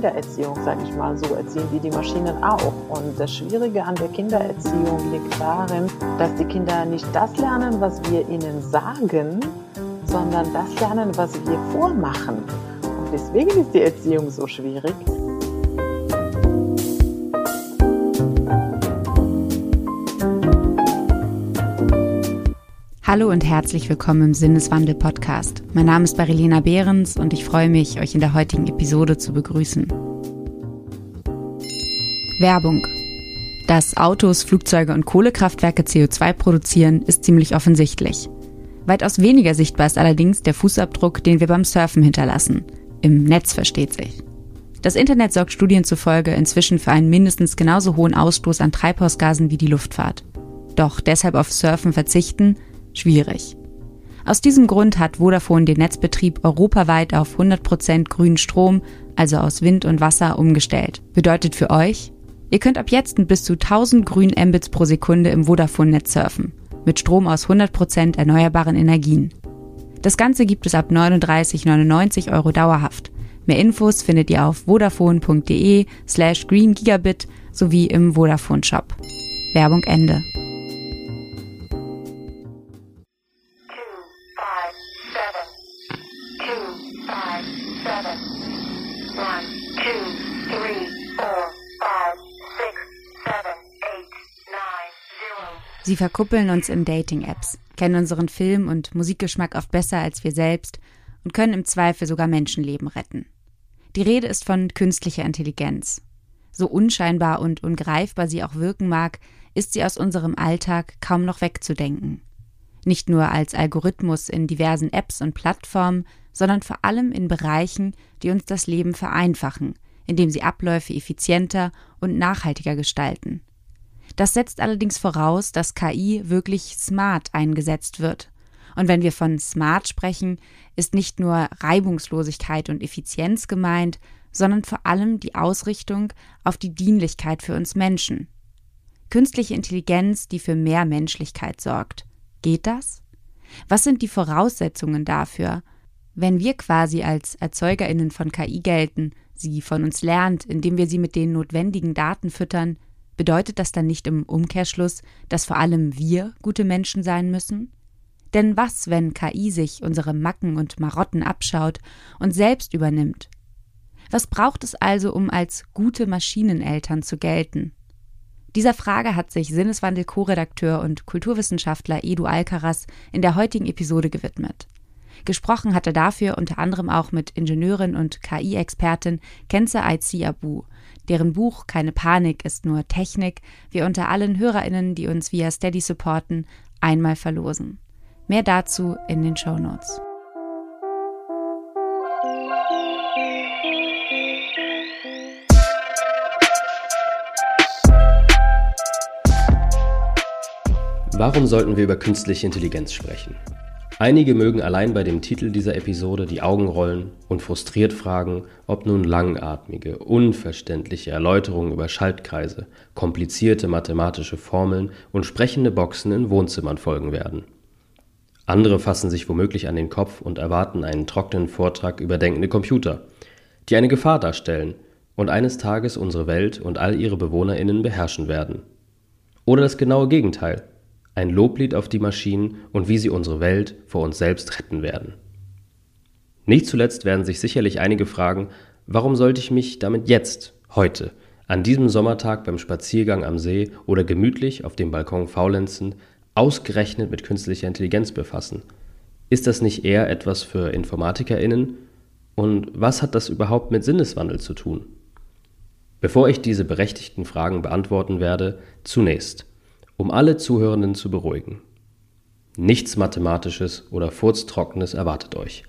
Kindererziehung, sage ich mal so, erziehen wie die Maschinen auch. Und das Schwierige an der Kindererziehung liegt darin, dass die Kinder nicht das lernen, was wir ihnen sagen, sondern das lernen, was wir vormachen. Und deswegen ist die Erziehung so schwierig. Hallo und herzlich willkommen im Sinneswandel Podcast. Mein Name ist Marilena Behrens und ich freue mich, euch in der heutigen Episode zu begrüßen. Werbung. Dass Autos, Flugzeuge und Kohlekraftwerke CO2 produzieren, ist ziemlich offensichtlich. Weitaus weniger sichtbar ist allerdings der Fußabdruck, den wir beim Surfen hinterlassen. Im Netz versteht sich. Das Internet sorgt Studien zufolge inzwischen für einen mindestens genauso hohen Ausstoß an Treibhausgasen wie die Luftfahrt. Doch deshalb auf Surfen verzichten, schwierig. Aus diesem Grund hat Vodafone den Netzbetrieb europaweit auf 100% grünen Strom, also aus Wind und Wasser, umgestellt. Bedeutet für euch, ihr könnt ab jetzt mit bis zu 1000 grünen Mbits pro Sekunde im Vodafone-Netz surfen, mit Strom aus 100% erneuerbaren Energien. Das Ganze gibt es ab 39,99 Euro dauerhaft. Mehr Infos findet ihr auf vodafone.de slash greengigabit sowie im Vodafone Shop. Werbung Ende. Sie verkuppeln uns in Dating-Apps, kennen unseren Film- und Musikgeschmack oft besser als wir selbst und können im Zweifel sogar Menschenleben retten. Die Rede ist von künstlicher Intelligenz. So unscheinbar und ungreifbar sie auch wirken mag, ist sie aus unserem Alltag kaum noch wegzudenken. Nicht nur als Algorithmus in diversen Apps und Plattformen, sondern vor allem in Bereichen, die uns das Leben vereinfachen, indem sie Abläufe effizienter und nachhaltiger gestalten. Das setzt allerdings voraus, dass KI wirklich smart eingesetzt wird. Und wenn wir von smart sprechen, ist nicht nur Reibungslosigkeit und Effizienz gemeint, sondern vor allem die Ausrichtung auf die Dienlichkeit für uns Menschen. Künstliche Intelligenz, die für mehr Menschlichkeit sorgt. Geht das? Was sind die Voraussetzungen dafür? Wenn wir quasi als Erzeugerinnen von KI gelten, sie von uns lernt, indem wir sie mit den notwendigen Daten füttern, Bedeutet das dann nicht im Umkehrschluss, dass vor allem wir gute Menschen sein müssen? Denn was, wenn KI sich unsere Macken und Marotten abschaut und selbst übernimmt? Was braucht es also, um als gute Maschineneltern zu gelten? Dieser Frage hat sich Sinneswandel-Co-Redakteur und Kulturwissenschaftler Edu Alcaraz in der heutigen Episode gewidmet. Gesprochen hat er dafür unter anderem auch mit Ingenieurin und KI-Expertin Kenze Aizi Abu, deren Buch Keine Panik ist nur Technik wir unter allen HörerInnen, die uns via Steady supporten, einmal verlosen. Mehr dazu in den Show Notes. Warum sollten wir über künstliche Intelligenz sprechen? Einige mögen allein bei dem Titel dieser Episode die Augen rollen und frustriert fragen, ob nun langatmige, unverständliche Erläuterungen über Schaltkreise, komplizierte mathematische Formeln und sprechende Boxen in Wohnzimmern folgen werden. Andere fassen sich womöglich an den Kopf und erwarten einen trockenen Vortrag über denkende Computer, die eine Gefahr darstellen und eines Tages unsere Welt und all ihre BewohnerInnen beherrschen werden. Oder das genaue Gegenteil – ein Loblied auf die Maschinen und wie sie unsere Welt vor uns selbst retten werden. Nicht zuletzt werden sich sicherlich einige fragen, warum sollte ich mich damit jetzt, heute, an diesem Sommertag beim Spaziergang am See oder gemütlich auf dem Balkon faulenzend, ausgerechnet mit künstlicher Intelligenz befassen? Ist das nicht eher etwas für InformatikerInnen? Und was hat das überhaupt mit Sinneswandel zu tun? Bevor ich diese berechtigten Fragen beantworten werde, zunächst um alle Zuhörenden zu beruhigen. Nichts Mathematisches oder Furztrockenes erwartet euch.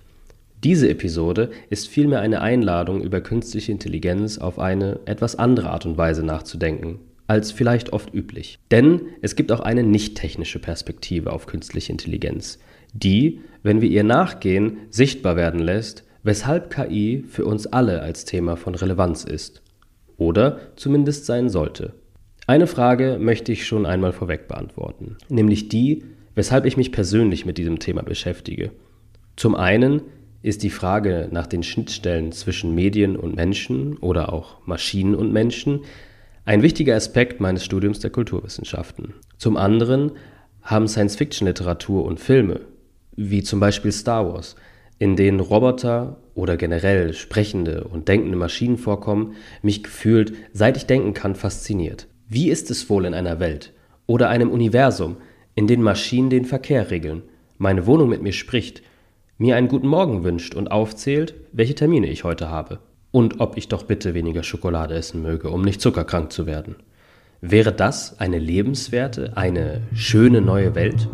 Diese Episode ist vielmehr eine Einladung, über künstliche Intelligenz auf eine etwas andere Art und Weise nachzudenken, als vielleicht oft üblich. Denn es gibt auch eine nicht technische Perspektive auf künstliche Intelligenz, die, wenn wir ihr nachgehen, sichtbar werden lässt, weshalb KI für uns alle als Thema von Relevanz ist. Oder zumindest sein sollte. Eine Frage möchte ich schon einmal vorweg beantworten, nämlich die, weshalb ich mich persönlich mit diesem Thema beschäftige. Zum einen, ist die Frage nach den Schnittstellen zwischen Medien und Menschen oder auch Maschinen und Menschen ein wichtiger Aspekt meines Studiums der Kulturwissenschaften. Zum anderen haben Science-Fiction-Literatur und Filme, wie zum Beispiel Star Wars, in denen Roboter oder generell sprechende und denkende Maschinen vorkommen, mich gefühlt, seit ich denken kann, fasziniert. Wie ist es wohl in einer Welt oder einem Universum, in dem Maschinen den Verkehr regeln, meine Wohnung mit mir spricht, mir einen guten Morgen wünscht und aufzählt, welche Termine ich heute habe und ob ich doch bitte weniger Schokolade essen möge, um nicht zuckerkrank zu werden. Wäre das eine lebenswerte, eine schöne neue Welt?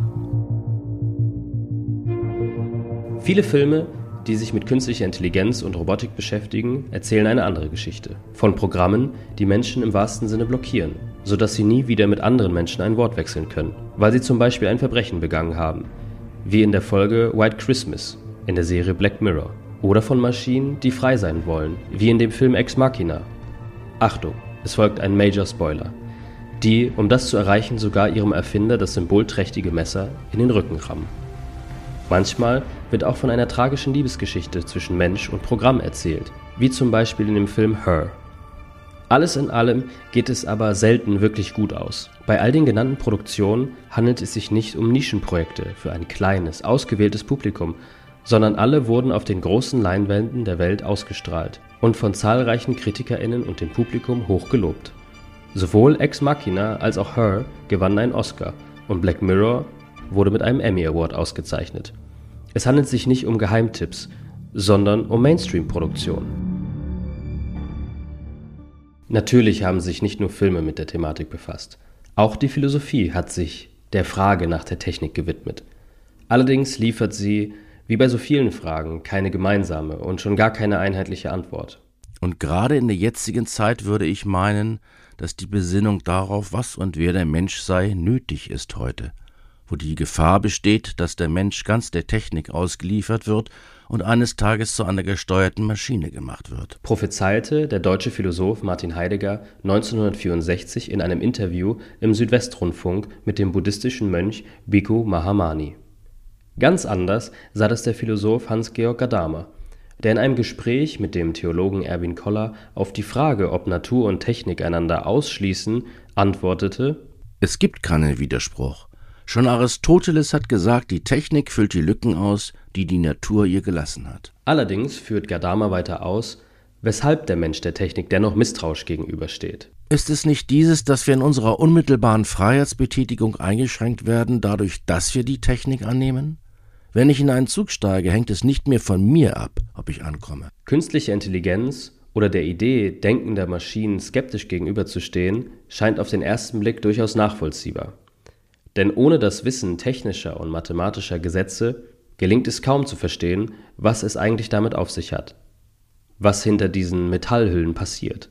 Viele Filme, die sich mit künstlicher Intelligenz und Robotik beschäftigen, erzählen eine andere Geschichte. Von Programmen, die Menschen im wahrsten Sinne blockieren, sodass sie nie wieder mit anderen Menschen ein Wort wechseln können, weil sie zum Beispiel ein Verbrechen begangen haben, wie in der Folge White Christmas in der Serie Black Mirror. Oder von Maschinen, die frei sein wollen, wie in dem Film Ex Machina. Achtung, es folgt ein Major Spoiler. Die, um das zu erreichen, sogar ihrem Erfinder das symbolträchtige Messer in den Rücken rammen. Manchmal wird auch von einer tragischen Liebesgeschichte zwischen Mensch und Programm erzählt, wie zum Beispiel in dem Film Her. Alles in allem geht es aber selten wirklich gut aus. Bei all den genannten Produktionen handelt es sich nicht um Nischenprojekte für ein kleines, ausgewähltes Publikum, sondern alle wurden auf den großen Leinwänden der Welt ausgestrahlt und von zahlreichen KritikerInnen und dem Publikum hoch gelobt. Sowohl Ex Machina als auch Her gewannen einen Oscar und Black Mirror wurde mit einem Emmy Award ausgezeichnet. Es handelt sich nicht um Geheimtipps, sondern um Mainstream-Produktionen. Natürlich haben sich nicht nur Filme mit der Thematik befasst. Auch die Philosophie hat sich der Frage nach der Technik gewidmet. Allerdings liefert sie wie bei so vielen Fragen keine gemeinsame und schon gar keine einheitliche Antwort. Und gerade in der jetzigen Zeit würde ich meinen, dass die Besinnung darauf, was und wer der Mensch sei, nötig ist heute, wo die Gefahr besteht, dass der Mensch ganz der Technik ausgeliefert wird und eines Tages zu einer gesteuerten Maschine gemacht wird. Prophezeite der deutsche Philosoph Martin Heidegger 1964 in einem Interview im Südwestrundfunk mit dem buddhistischen Mönch Bhikkhu Mahamani. Ganz anders sah das der Philosoph Hans-Georg Gadamer, der in einem Gespräch mit dem Theologen Erwin Koller auf die Frage, ob Natur und Technik einander ausschließen, antwortete: Es gibt keinen Widerspruch. Schon Aristoteles hat gesagt, die Technik füllt die Lücken aus, die die Natur ihr gelassen hat. Allerdings führt Gadamer weiter aus, weshalb der Mensch der Technik dennoch misstrauisch gegenübersteht. Ist es nicht dieses, dass wir in unserer unmittelbaren Freiheitsbetätigung eingeschränkt werden, dadurch, dass wir die Technik annehmen? Wenn ich in einen Zug steige, hängt es nicht mehr von mir ab, ob ich ankomme. Künstliche Intelligenz oder der Idee denkender Maschinen skeptisch gegenüberzustehen, scheint auf den ersten Blick durchaus nachvollziehbar. Denn ohne das Wissen technischer und mathematischer Gesetze gelingt es kaum zu verstehen, was es eigentlich damit auf sich hat, was hinter diesen Metallhüllen passiert.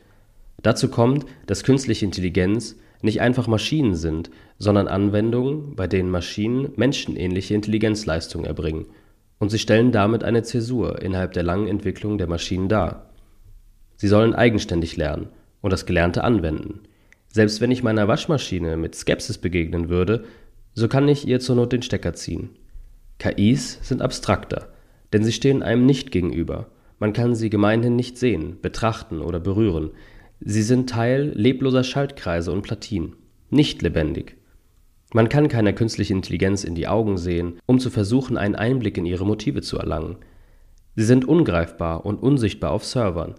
Dazu kommt, dass künstliche Intelligenz nicht einfach Maschinen sind, sondern Anwendungen, bei denen Maschinen menschenähnliche Intelligenzleistungen erbringen, und sie stellen damit eine Zäsur innerhalb der langen Entwicklung der Maschinen dar. Sie sollen eigenständig lernen und das Gelernte anwenden. Selbst wenn ich meiner Waschmaschine mit Skepsis begegnen würde, so kann ich ihr zur Not den Stecker ziehen. KIs sind abstrakter, denn sie stehen einem nicht gegenüber. Man kann sie gemeinhin nicht sehen, betrachten oder berühren. Sie sind Teil lebloser Schaltkreise und Platinen, nicht lebendig. Man kann keiner künstlichen Intelligenz in die Augen sehen, um zu versuchen, einen Einblick in ihre Motive zu erlangen. Sie sind ungreifbar und unsichtbar auf Servern,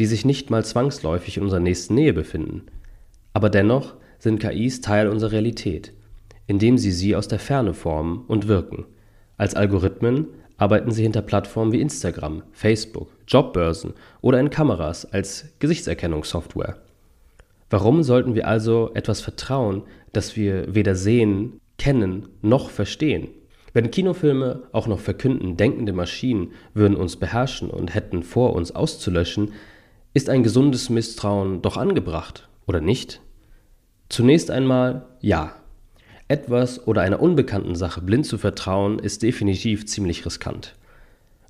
die sich nicht mal zwangsläufig in unserer nächsten Nähe befinden. Aber dennoch sind KIs Teil unserer Realität, indem sie sie aus der Ferne formen und wirken. Als Algorithmen arbeiten sie hinter Plattformen wie Instagram, Facebook, Jobbörsen oder in Kameras als Gesichtserkennungssoftware. Warum sollten wir also etwas vertrauen, das wir weder sehen, kennen noch verstehen? Wenn Kinofilme auch noch verkünden, denkende Maschinen würden uns beherrschen und hätten vor, uns auszulöschen, ist ein gesundes Misstrauen doch angebracht, oder nicht? Zunächst einmal ja. Etwas oder einer unbekannten Sache blind zu vertrauen, ist definitiv ziemlich riskant.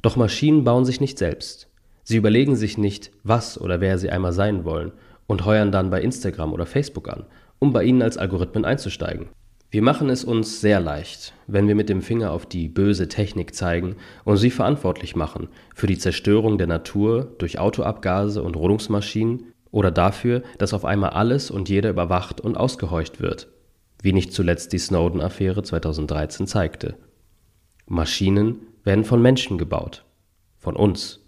Doch Maschinen bauen sich nicht selbst. Sie überlegen sich nicht, was oder wer sie einmal sein wollen und heuern dann bei Instagram oder Facebook an, um bei ihnen als Algorithmen einzusteigen. Wir machen es uns sehr leicht, wenn wir mit dem Finger auf die böse Technik zeigen und sie verantwortlich machen für die Zerstörung der Natur durch Autoabgase und Rodungsmaschinen oder dafür, dass auf einmal alles und jeder überwacht und ausgehorcht wird, wie nicht zuletzt die Snowden-Affäre 2013 zeigte. Maschinen werden von Menschen gebaut, von uns.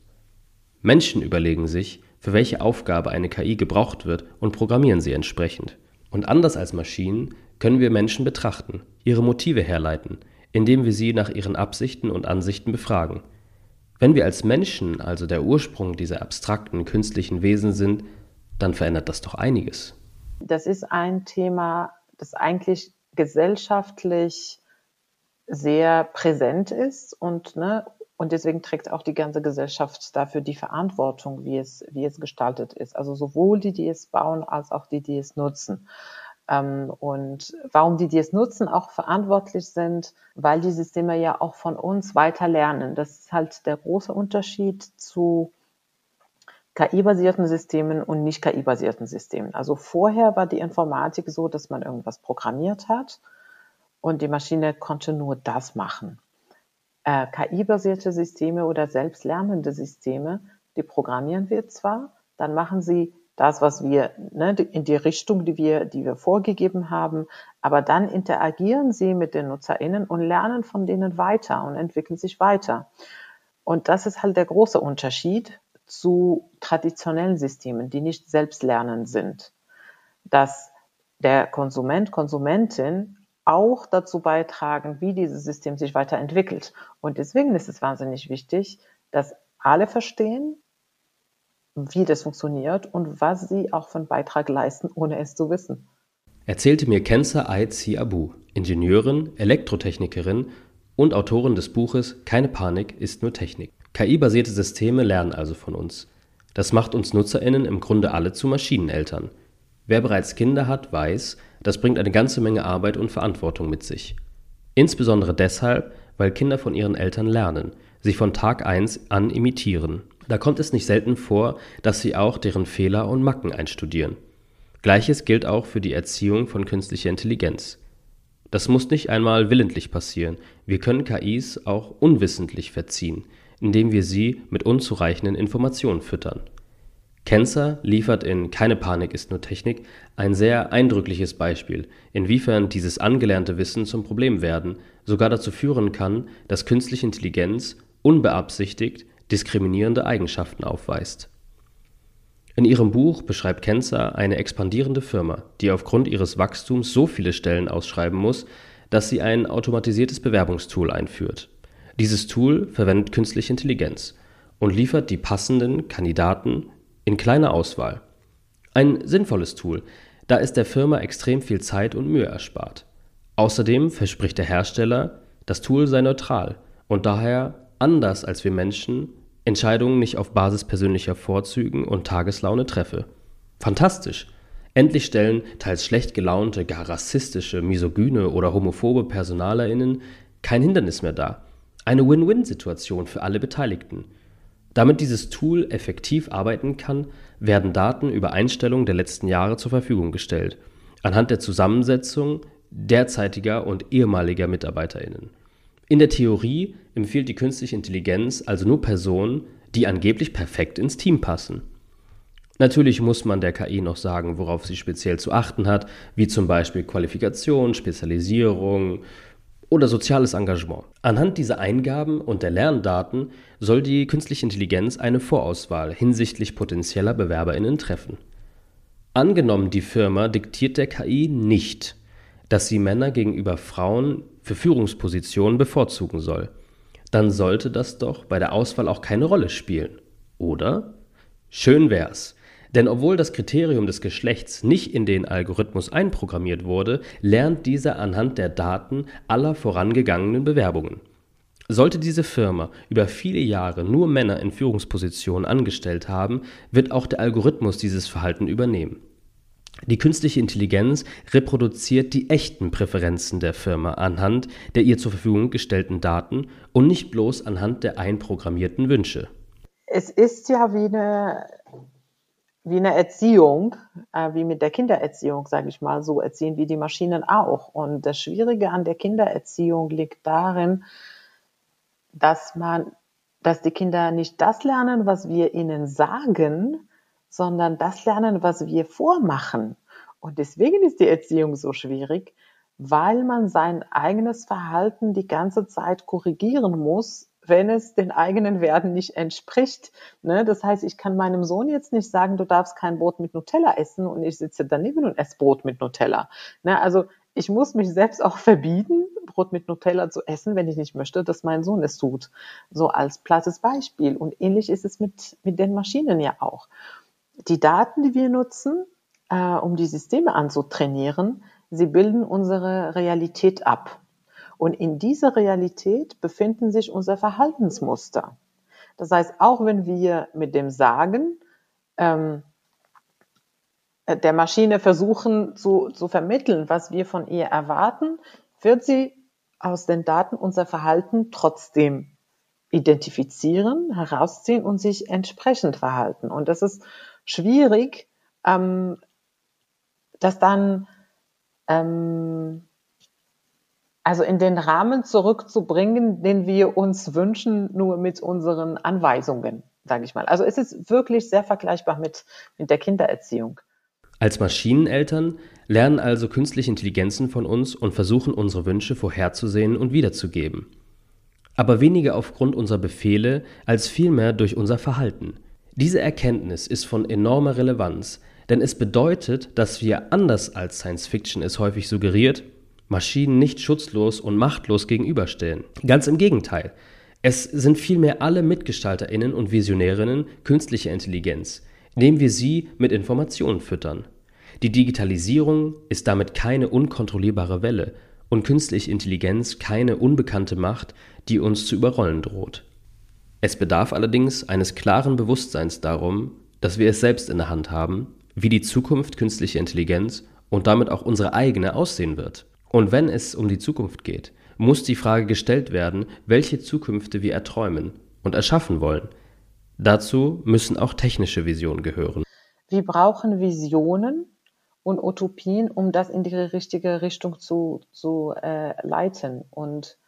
Menschen überlegen sich, für welche Aufgabe eine KI gebraucht wird und programmieren sie entsprechend. Und anders als Maschinen können wir Menschen betrachten, ihre Motive herleiten, indem wir sie nach ihren Absichten und Ansichten befragen. Wenn wir als Menschen also der Ursprung dieser abstrakten künstlichen Wesen sind, dann verändert das doch einiges. Das ist ein Thema, das eigentlich gesellschaftlich sehr präsent ist und, ne, und deswegen trägt auch die ganze Gesellschaft dafür die Verantwortung, wie es, wie es gestaltet ist. Also sowohl die, die es bauen, als auch die, die es nutzen. Ähm, und warum die, die es nutzen, auch verantwortlich sind, weil die Systeme ja auch von uns weiter lernen. Das ist halt der große Unterschied zu KI-basierten Systemen und nicht KI-basierten Systemen. Also vorher war die Informatik so, dass man irgendwas programmiert hat und die Maschine konnte nur das machen. Äh, KI-basierte Systeme oder selbstlernende Systeme, die programmieren wir zwar, dann machen sie das, was wir ne, in die Richtung, die wir, die wir vorgegeben haben, aber dann interagieren sie mit den NutzerInnen und lernen von denen weiter und entwickeln sich weiter. Und das ist halt der große Unterschied zu traditionellen Systemen, die nicht selbstlernend sind. Dass der Konsument, Konsumentin auch dazu beitragen, wie dieses System sich weiterentwickelt. Und deswegen ist es wahnsinnig wichtig, dass alle verstehen, wie das funktioniert und was sie auch einen Beitrag leisten, ohne es zu wissen. Erzählte mir Kenza Aizi Abu, Ingenieurin, Elektrotechnikerin und Autorin des Buches Keine Panik ist nur Technik. KI-basierte Systeme lernen also von uns. Das macht uns NutzerInnen im Grunde alle zu Maschineneltern. Wer bereits Kinder hat, weiß, das bringt eine ganze Menge Arbeit und Verantwortung mit sich. Insbesondere deshalb, weil Kinder von ihren Eltern lernen, sich von Tag 1 an imitieren. Da kommt es nicht selten vor, dass sie auch deren Fehler und Macken einstudieren. Gleiches gilt auch für die Erziehung von künstlicher Intelligenz. Das muss nicht einmal willentlich passieren. Wir können KIs auch unwissentlich verziehen, indem wir sie mit unzureichenden Informationen füttern. Kenzer liefert in Keine Panik ist nur Technik ein sehr eindrückliches Beispiel, inwiefern dieses angelernte Wissen zum Problem werden, sogar dazu führen kann, dass künstliche Intelligenz unbeabsichtigt diskriminierende Eigenschaften aufweist. In ihrem Buch beschreibt Kenzer eine expandierende Firma, die aufgrund ihres Wachstums so viele Stellen ausschreiben muss, dass sie ein automatisiertes Bewerbungstool einführt. Dieses Tool verwendet künstliche Intelligenz und liefert die passenden Kandidaten in kleiner Auswahl. Ein sinnvolles Tool, da es der Firma extrem viel Zeit und Mühe erspart. Außerdem verspricht der Hersteller, das Tool sei neutral und daher anders als wir Menschen Entscheidungen nicht auf Basis persönlicher Vorzügen und Tageslaune treffe. Fantastisch! Endlich stellen teils schlecht gelaunte, gar rassistische, misogyne oder homophobe PersonalerInnen kein Hindernis mehr dar. Eine Win-Win-Situation für alle Beteiligten. Damit dieses Tool effektiv arbeiten kann, werden Daten über Einstellungen der letzten Jahre zur Verfügung gestellt, anhand der Zusammensetzung derzeitiger und ehemaliger MitarbeiterInnen. In der Theorie empfiehlt die künstliche Intelligenz also nur Personen, die angeblich perfekt ins Team passen. Natürlich muss man der KI noch sagen, worauf sie speziell zu achten hat, wie zum Beispiel Qualifikation, Spezialisierung, oder soziales Engagement. Anhand dieser Eingaben und der Lerndaten soll die künstliche Intelligenz eine Vorauswahl hinsichtlich potenzieller Bewerberinnen treffen. Angenommen, die Firma diktiert der KI nicht, dass sie Männer gegenüber Frauen für Führungspositionen bevorzugen soll, dann sollte das doch bei der Auswahl auch keine Rolle spielen, oder? Schön wär's. Denn obwohl das Kriterium des Geschlechts nicht in den Algorithmus einprogrammiert wurde, lernt dieser anhand der Daten aller vorangegangenen Bewerbungen. Sollte diese Firma über viele Jahre nur Männer in Führungspositionen angestellt haben, wird auch der Algorithmus dieses Verhalten übernehmen. Die künstliche Intelligenz reproduziert die echten Präferenzen der Firma anhand der ihr zur Verfügung gestellten Daten und nicht bloß anhand der einprogrammierten Wünsche. Es ist ja wie eine wie eine Erziehung, äh, wie mit der Kindererziehung, sage ich mal, so erziehen wie die Maschinen auch. Und das Schwierige an der Kindererziehung liegt darin, dass man, dass die Kinder nicht das lernen, was wir ihnen sagen, sondern das lernen, was wir vormachen. Und deswegen ist die Erziehung so schwierig, weil man sein eigenes Verhalten die ganze Zeit korrigieren muss, wenn es den eigenen Werten nicht entspricht. Ne? Das heißt, ich kann meinem Sohn jetzt nicht sagen, du darfst kein Brot mit Nutella essen und ich sitze daneben und esse Brot mit Nutella. Ne? Also ich muss mich selbst auch verbieten, Brot mit Nutella zu essen, wenn ich nicht möchte, dass mein Sohn es tut. So als plattes Beispiel. Und ähnlich ist es mit, mit den Maschinen ja auch. Die Daten, die wir nutzen, äh, um die Systeme anzutrainieren, sie bilden unsere Realität ab. Und in dieser Realität befinden sich unsere Verhaltensmuster. Das heißt, auch wenn wir mit dem Sagen ähm, der Maschine versuchen zu, zu vermitteln, was wir von ihr erwarten, wird sie aus den Daten unser Verhalten trotzdem identifizieren, herausziehen und sich entsprechend verhalten. Und das ist schwierig, ähm, das dann ähm, also in den Rahmen zurückzubringen, den wir uns wünschen, nur mit unseren Anweisungen, sage ich mal. Also es ist wirklich sehr vergleichbar mit, mit der Kindererziehung. Als Maschineneltern lernen also künstliche Intelligenzen von uns und versuchen unsere Wünsche vorherzusehen und wiederzugeben. Aber weniger aufgrund unserer Befehle als vielmehr durch unser Verhalten. Diese Erkenntnis ist von enormer Relevanz, denn es bedeutet, dass wir anders als Science Fiction es häufig suggeriert, Maschinen nicht schutzlos und machtlos gegenüberstellen. Ganz im Gegenteil. Es sind vielmehr alle Mitgestalterinnen und Visionärinnen künstlicher Intelligenz, indem wir sie mit Informationen füttern. Die Digitalisierung ist damit keine unkontrollierbare Welle und künstliche Intelligenz keine unbekannte Macht, die uns zu überrollen droht. Es bedarf allerdings eines klaren Bewusstseins darum, dass wir es selbst in der Hand haben, wie die Zukunft künstlicher Intelligenz und damit auch unsere eigene aussehen wird. Und wenn es um die Zukunft geht, muss die Frage gestellt werden, welche Zukünfte wir erträumen und erschaffen wollen. Dazu müssen auch technische Visionen gehören. Wir brauchen Visionen und Utopien, um das in die richtige Richtung zu, zu äh, leiten. Und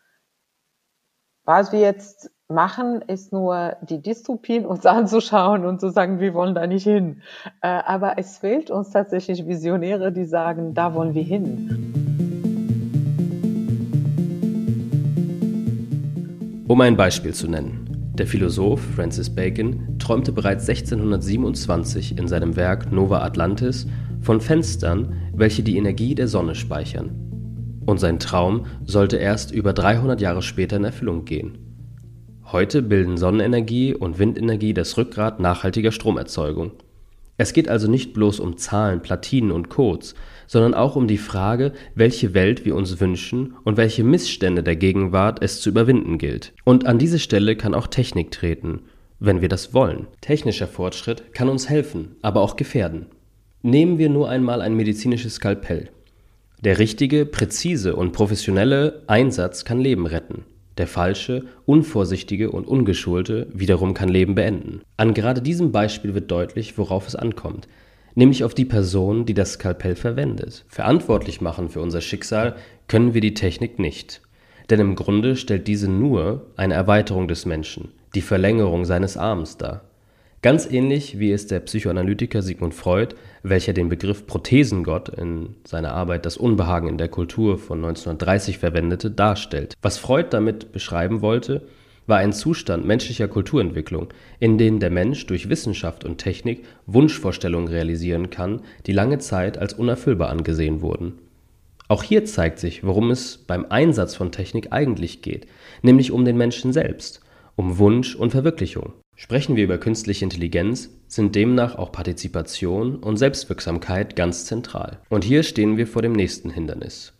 was wir jetzt machen, ist nur die Dystopien uns anzuschauen und zu sagen, wir wollen da nicht hin. Äh, aber es fehlt uns tatsächlich Visionäre, die sagen, da wollen wir hin. Um ein Beispiel zu nennen. Der Philosoph Francis Bacon träumte bereits 1627 in seinem Werk Nova Atlantis von Fenstern, welche die Energie der Sonne speichern. Und sein Traum sollte erst über 300 Jahre später in Erfüllung gehen. Heute bilden Sonnenenergie und Windenergie das Rückgrat nachhaltiger Stromerzeugung. Es geht also nicht bloß um Zahlen, Platinen und Codes, sondern auch um die Frage, welche Welt wir uns wünschen und welche Missstände der Gegenwart es zu überwinden gilt. Und an diese Stelle kann auch Technik treten, wenn wir das wollen. Technischer Fortschritt kann uns helfen, aber auch gefährden. Nehmen wir nur einmal ein medizinisches Skalpell. Der richtige, präzise und professionelle Einsatz kann Leben retten. Der falsche, unvorsichtige und ungeschulte wiederum kann Leben beenden. An gerade diesem Beispiel wird deutlich, worauf es ankommt, nämlich auf die Person, die das Skalpell verwendet. Verantwortlich machen für unser Schicksal können wir die Technik nicht. Denn im Grunde stellt diese nur eine Erweiterung des Menschen, die Verlängerung seines Arms dar. Ganz ähnlich wie es der Psychoanalytiker Sigmund Freud, welcher den Begriff Prothesengott in seiner Arbeit Das Unbehagen in der Kultur von 1930 verwendete, darstellt. Was Freud damit beschreiben wollte, war ein Zustand menschlicher Kulturentwicklung, in dem der Mensch durch Wissenschaft und Technik Wunschvorstellungen realisieren kann, die lange Zeit als unerfüllbar angesehen wurden. Auch hier zeigt sich, worum es beim Einsatz von Technik eigentlich geht, nämlich um den Menschen selbst, um Wunsch und Verwirklichung. Sprechen wir über künstliche Intelligenz, sind demnach auch Partizipation und Selbstwirksamkeit ganz zentral. Und hier stehen wir vor dem nächsten Hindernis.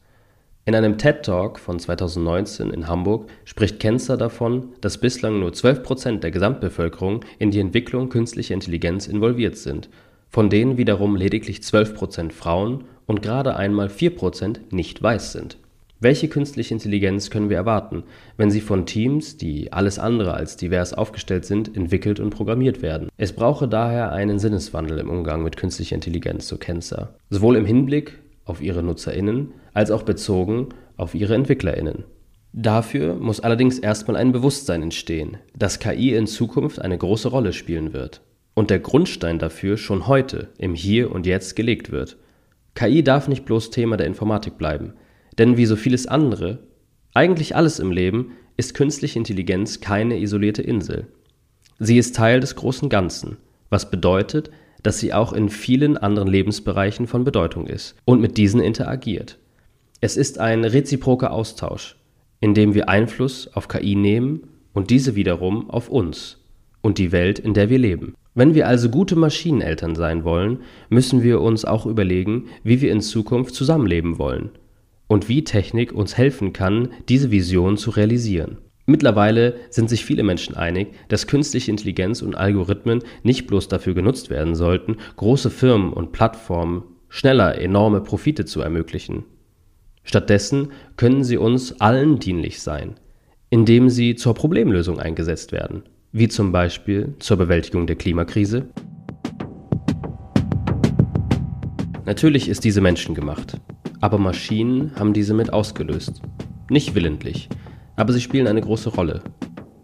In einem TED Talk von 2019 in Hamburg spricht Kenzer davon, dass bislang nur 12 Prozent der Gesamtbevölkerung in die Entwicklung künstlicher Intelligenz involviert sind, von denen wiederum lediglich 12 Prozent Frauen und gerade einmal 4 Prozent nicht weiß sind. Welche künstliche Intelligenz können wir erwarten, wenn sie von Teams, die alles andere als divers aufgestellt sind, entwickelt und programmiert werden? Es brauche daher einen Sinneswandel im Umgang mit künstlicher Intelligenz, so Kenzer. Sowohl im Hinblick auf ihre NutzerInnen als auch bezogen auf ihre EntwicklerInnen. Dafür muss allerdings erstmal ein Bewusstsein entstehen, dass KI in Zukunft eine große Rolle spielen wird. Und der Grundstein dafür schon heute, im Hier und Jetzt gelegt wird. KI darf nicht bloß Thema der Informatik bleiben. Denn wie so vieles andere, eigentlich alles im Leben, ist künstliche Intelligenz keine isolierte Insel. Sie ist Teil des großen Ganzen, was bedeutet, dass sie auch in vielen anderen Lebensbereichen von Bedeutung ist und mit diesen interagiert. Es ist ein reziproker Austausch, in dem wir Einfluss auf KI nehmen und diese wiederum auf uns und die Welt, in der wir leben. Wenn wir also gute Maschineneltern sein wollen, müssen wir uns auch überlegen, wie wir in Zukunft zusammenleben wollen und wie Technik uns helfen kann, diese Vision zu realisieren. Mittlerweile sind sich viele Menschen einig, dass künstliche Intelligenz und Algorithmen nicht bloß dafür genutzt werden sollten, große Firmen und Plattformen schneller enorme Profite zu ermöglichen. Stattdessen können sie uns allen dienlich sein, indem sie zur Problemlösung eingesetzt werden, wie zum Beispiel zur Bewältigung der Klimakrise. Natürlich ist diese menschengemacht. Aber Maschinen haben diese mit ausgelöst. Nicht willentlich, aber sie spielen eine große Rolle.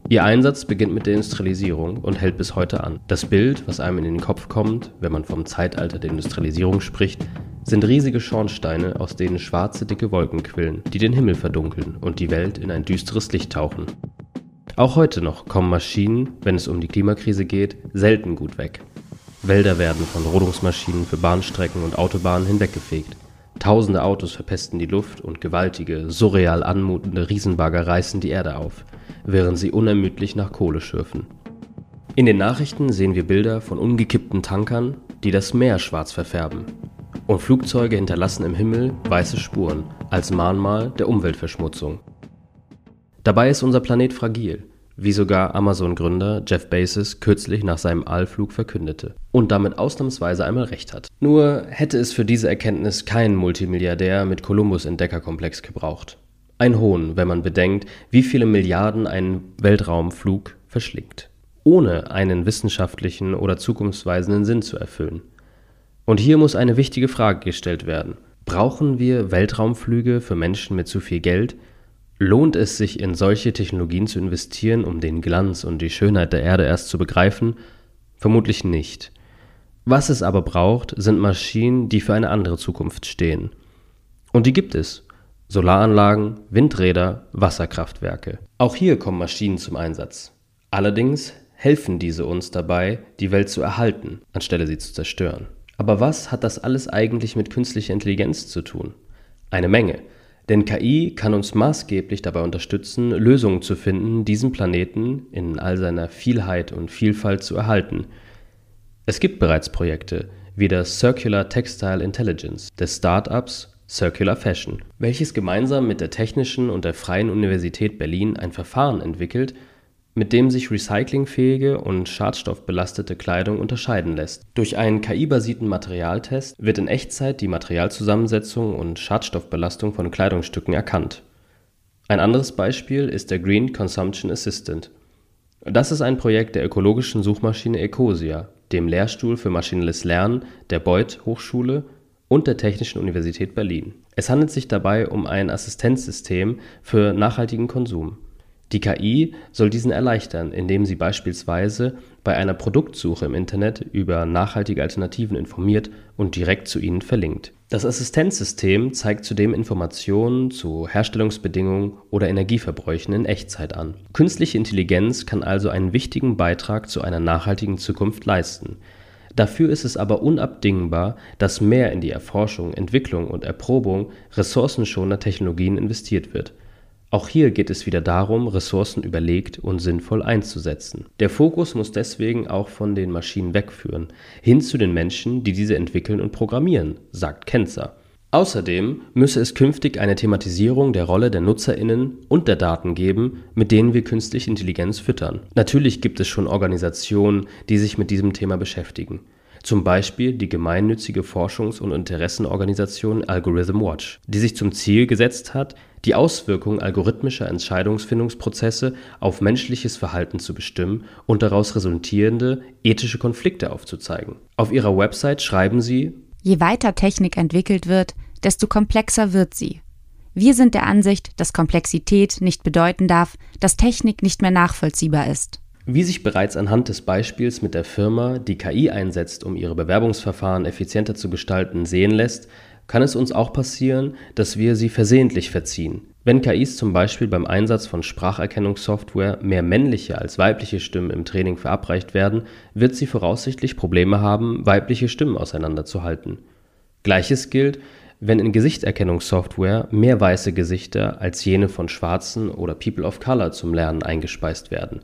Ihr Einsatz beginnt mit der Industrialisierung und hält bis heute an. Das Bild, was einem in den Kopf kommt, wenn man vom Zeitalter der Industrialisierung spricht, sind riesige Schornsteine, aus denen schwarze, dicke Wolken quillen, die den Himmel verdunkeln und die Welt in ein düsteres Licht tauchen. Auch heute noch kommen Maschinen, wenn es um die Klimakrise geht, selten gut weg. Wälder werden von Rodungsmaschinen für Bahnstrecken und Autobahnen hinweggefegt. Tausende Autos verpesten die Luft und gewaltige, surreal anmutende Riesenbagger reißen die Erde auf, während sie unermüdlich nach Kohle schürfen. In den Nachrichten sehen wir Bilder von umgekippten Tankern, die das Meer schwarz verfärben. Und Flugzeuge hinterlassen im Himmel weiße Spuren als Mahnmal der Umweltverschmutzung. Dabei ist unser Planet fragil wie sogar Amazon-Gründer Jeff Bezos kürzlich nach seinem Allflug verkündete und damit ausnahmsweise einmal recht hat. Nur hätte es für diese Erkenntnis keinen Multimilliardär mit Columbus-Entdeckerkomplex gebraucht. Ein Hohn, wenn man bedenkt, wie viele Milliarden ein Weltraumflug verschlingt, ohne einen wissenschaftlichen oder zukunftsweisenden Sinn zu erfüllen. Und hier muss eine wichtige Frage gestellt werden. Brauchen wir Weltraumflüge für Menschen mit zu viel Geld, Lohnt es sich, in solche Technologien zu investieren, um den Glanz und die Schönheit der Erde erst zu begreifen? Vermutlich nicht. Was es aber braucht, sind Maschinen, die für eine andere Zukunft stehen. Und die gibt es. Solaranlagen, Windräder, Wasserkraftwerke. Auch hier kommen Maschinen zum Einsatz. Allerdings helfen diese uns dabei, die Welt zu erhalten, anstelle sie zu zerstören. Aber was hat das alles eigentlich mit künstlicher Intelligenz zu tun? Eine Menge. Denn KI kann uns maßgeblich dabei unterstützen, Lösungen zu finden, diesen Planeten in all seiner Vielheit und Vielfalt zu erhalten. Es gibt bereits Projekte wie das Circular Textile Intelligence des Startups Circular Fashion, welches gemeinsam mit der Technischen und der Freien Universität Berlin ein Verfahren entwickelt, mit dem sich recyclingfähige und schadstoffbelastete Kleidung unterscheiden lässt. Durch einen KI-basierten Materialtest wird in Echtzeit die Materialzusammensetzung und Schadstoffbelastung von Kleidungsstücken erkannt. Ein anderes Beispiel ist der Green Consumption Assistant. Das ist ein Projekt der ökologischen Suchmaschine Ecosia, dem Lehrstuhl für maschinelles Lernen der Beuth Hochschule und der Technischen Universität Berlin. Es handelt sich dabei um ein Assistenzsystem für nachhaltigen Konsum die KI soll diesen erleichtern, indem sie beispielsweise bei einer Produktsuche im Internet über nachhaltige Alternativen informiert und direkt zu ihnen verlinkt. Das Assistenzsystem zeigt zudem Informationen zu Herstellungsbedingungen oder Energieverbräuchen in Echtzeit an. Künstliche Intelligenz kann also einen wichtigen Beitrag zu einer nachhaltigen Zukunft leisten. Dafür ist es aber unabdingbar, dass mehr in die Erforschung, Entwicklung und Erprobung ressourcenschonender Technologien investiert wird auch hier geht es wieder darum, Ressourcen überlegt und sinnvoll einzusetzen. Der Fokus muss deswegen auch von den Maschinen wegführen, hin zu den Menschen, die diese entwickeln und programmieren, sagt Kenzer. Außerdem müsse es künftig eine Thematisierung der Rolle der Nutzerinnen und der Daten geben, mit denen wir künstliche Intelligenz füttern. Natürlich gibt es schon Organisationen, die sich mit diesem Thema beschäftigen. Zum Beispiel die gemeinnützige Forschungs- und Interessenorganisation Algorithm Watch, die sich zum Ziel gesetzt hat, die Auswirkungen algorithmischer Entscheidungsfindungsprozesse auf menschliches Verhalten zu bestimmen und daraus resultierende ethische Konflikte aufzuzeigen. Auf ihrer Website schreiben sie Je weiter Technik entwickelt wird, desto komplexer wird sie. Wir sind der Ansicht, dass Komplexität nicht bedeuten darf, dass Technik nicht mehr nachvollziehbar ist. Wie sich bereits anhand des Beispiels mit der Firma, die KI einsetzt, um ihre Bewerbungsverfahren effizienter zu gestalten, sehen lässt, kann es uns auch passieren, dass wir sie versehentlich verziehen. Wenn KIs zum Beispiel beim Einsatz von Spracherkennungssoftware mehr männliche als weibliche Stimmen im Training verabreicht werden, wird sie voraussichtlich Probleme haben, weibliche Stimmen auseinanderzuhalten. Gleiches gilt, wenn in Gesichtserkennungssoftware mehr weiße Gesichter als jene von Schwarzen oder People of Color zum Lernen eingespeist werden.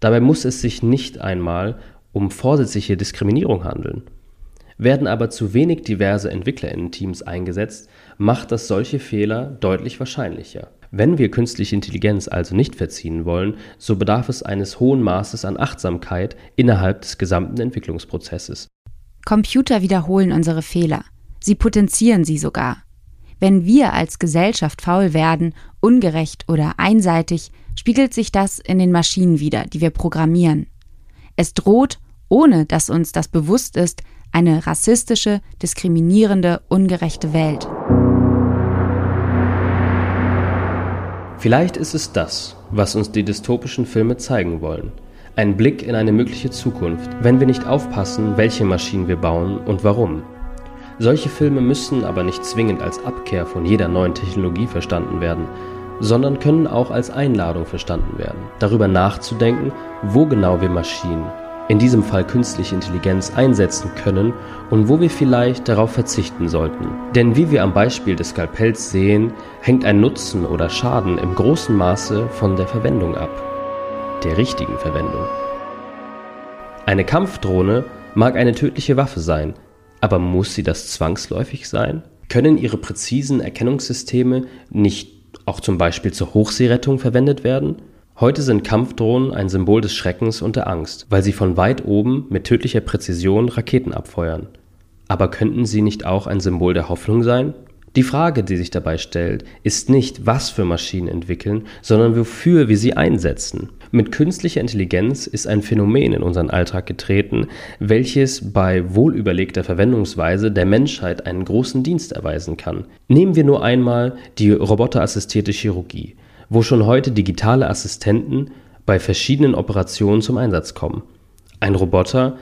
Dabei muss es sich nicht einmal um vorsätzliche Diskriminierung handeln. Werden aber zu wenig diverse Entwicklerinnen-Teams eingesetzt, macht das solche Fehler deutlich wahrscheinlicher. Wenn wir künstliche Intelligenz also nicht verziehen wollen, so bedarf es eines hohen Maßes an Achtsamkeit innerhalb des gesamten Entwicklungsprozesses. Computer wiederholen unsere Fehler. Sie potenzieren sie sogar. Wenn wir als Gesellschaft faul werden, ungerecht oder einseitig, spiegelt sich das in den Maschinen wider, die wir programmieren. Es droht, ohne dass uns das bewusst ist, eine rassistische, diskriminierende, ungerechte Welt. Vielleicht ist es das, was uns die dystopischen Filme zeigen wollen. Ein Blick in eine mögliche Zukunft, wenn wir nicht aufpassen, welche Maschinen wir bauen und warum. Solche Filme müssen aber nicht zwingend als Abkehr von jeder neuen Technologie verstanden werden, sondern können auch als Einladung verstanden werden, darüber nachzudenken, wo genau wir Maschinen, in diesem Fall künstliche Intelligenz, einsetzen können und wo wir vielleicht darauf verzichten sollten. Denn wie wir am Beispiel des Skalpells sehen, hängt ein Nutzen oder Schaden im großen Maße von der Verwendung ab. Der richtigen Verwendung. Eine Kampfdrohne mag eine tödliche Waffe sein, aber muss sie das zwangsläufig sein? Können ihre präzisen Erkennungssysteme nicht auch zum Beispiel zur Hochseerettung verwendet werden? Heute sind Kampfdrohnen ein Symbol des Schreckens und der Angst, weil sie von weit oben mit tödlicher Präzision Raketen abfeuern. Aber könnten sie nicht auch ein Symbol der Hoffnung sein? Die Frage, die sich dabei stellt, ist nicht, was für Maschinen entwickeln, sondern wofür wir sie einsetzen. Mit künstlicher Intelligenz ist ein Phänomen in unseren Alltag getreten, welches bei wohlüberlegter Verwendungsweise der Menschheit einen großen Dienst erweisen kann. Nehmen wir nur einmal die roboterassistierte Chirurgie, wo schon heute digitale Assistenten bei verschiedenen Operationen zum Einsatz kommen. Ein Roboter,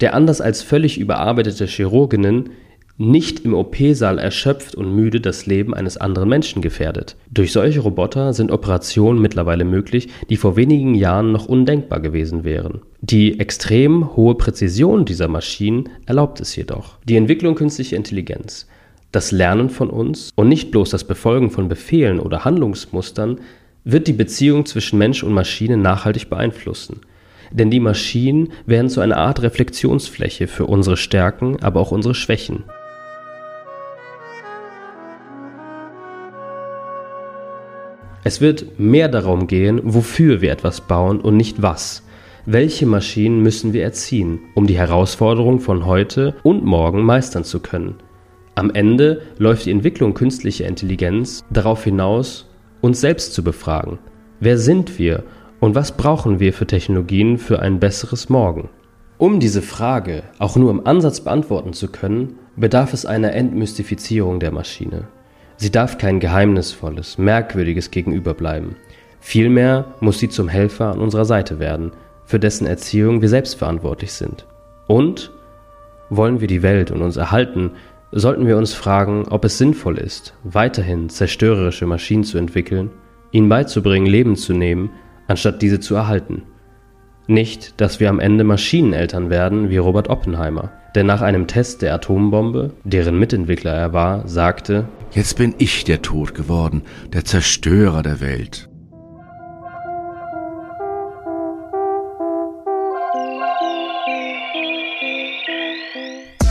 der anders als völlig überarbeitete Chirurginnen nicht im OP-Saal erschöpft und müde das Leben eines anderen Menschen gefährdet. Durch solche Roboter sind Operationen mittlerweile möglich, die vor wenigen Jahren noch undenkbar gewesen wären. Die extrem hohe Präzision dieser Maschinen erlaubt es jedoch. Die Entwicklung künstlicher Intelligenz, das Lernen von uns und nicht bloß das Befolgen von Befehlen oder Handlungsmustern wird die Beziehung zwischen Mensch und Maschine nachhaltig beeinflussen. Denn die Maschinen werden zu einer Art Reflexionsfläche für unsere Stärken, aber auch unsere Schwächen. Es wird mehr darum gehen, wofür wir etwas bauen und nicht was. Welche Maschinen müssen wir erziehen, um die Herausforderungen von heute und morgen meistern zu können? Am Ende läuft die Entwicklung künstlicher Intelligenz darauf hinaus, uns selbst zu befragen. Wer sind wir und was brauchen wir für Technologien für ein besseres Morgen? Um diese Frage auch nur im Ansatz beantworten zu können, bedarf es einer Entmystifizierung der Maschine. Sie darf kein geheimnisvolles, merkwürdiges Gegenüber bleiben. Vielmehr muss sie zum Helfer an unserer Seite werden, für dessen Erziehung wir selbst verantwortlich sind. Und wollen wir die Welt und uns erhalten, sollten wir uns fragen, ob es sinnvoll ist, weiterhin zerstörerische Maschinen zu entwickeln, ihnen beizubringen, Leben zu nehmen, anstatt diese zu erhalten. Nicht, dass wir am Ende Maschineneltern werden wie Robert Oppenheimer, der nach einem Test der Atombombe, deren Mitentwickler er war, sagte, Jetzt bin ich der Tod geworden, der Zerstörer der Welt.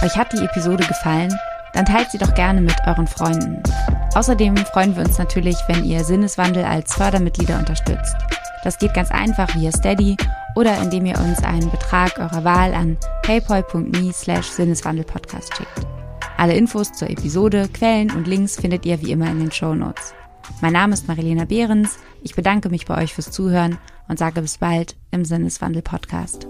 Euch hat die Episode gefallen? Dann teilt sie doch gerne mit euren Freunden. Außerdem freuen wir uns natürlich, wenn ihr Sinneswandel als Fördermitglieder unterstützt. Das geht ganz einfach via Steady oder indem ihr uns einen Betrag eurer Wahl an paypal.me slash sinneswandelpodcast schickt. Alle Infos zur Episode, Quellen und Links findet ihr wie immer in den Show Notes. Mein Name ist Marilena Behrens. Ich bedanke mich bei euch fürs Zuhören und sage bis bald im Sinneswandel Podcast.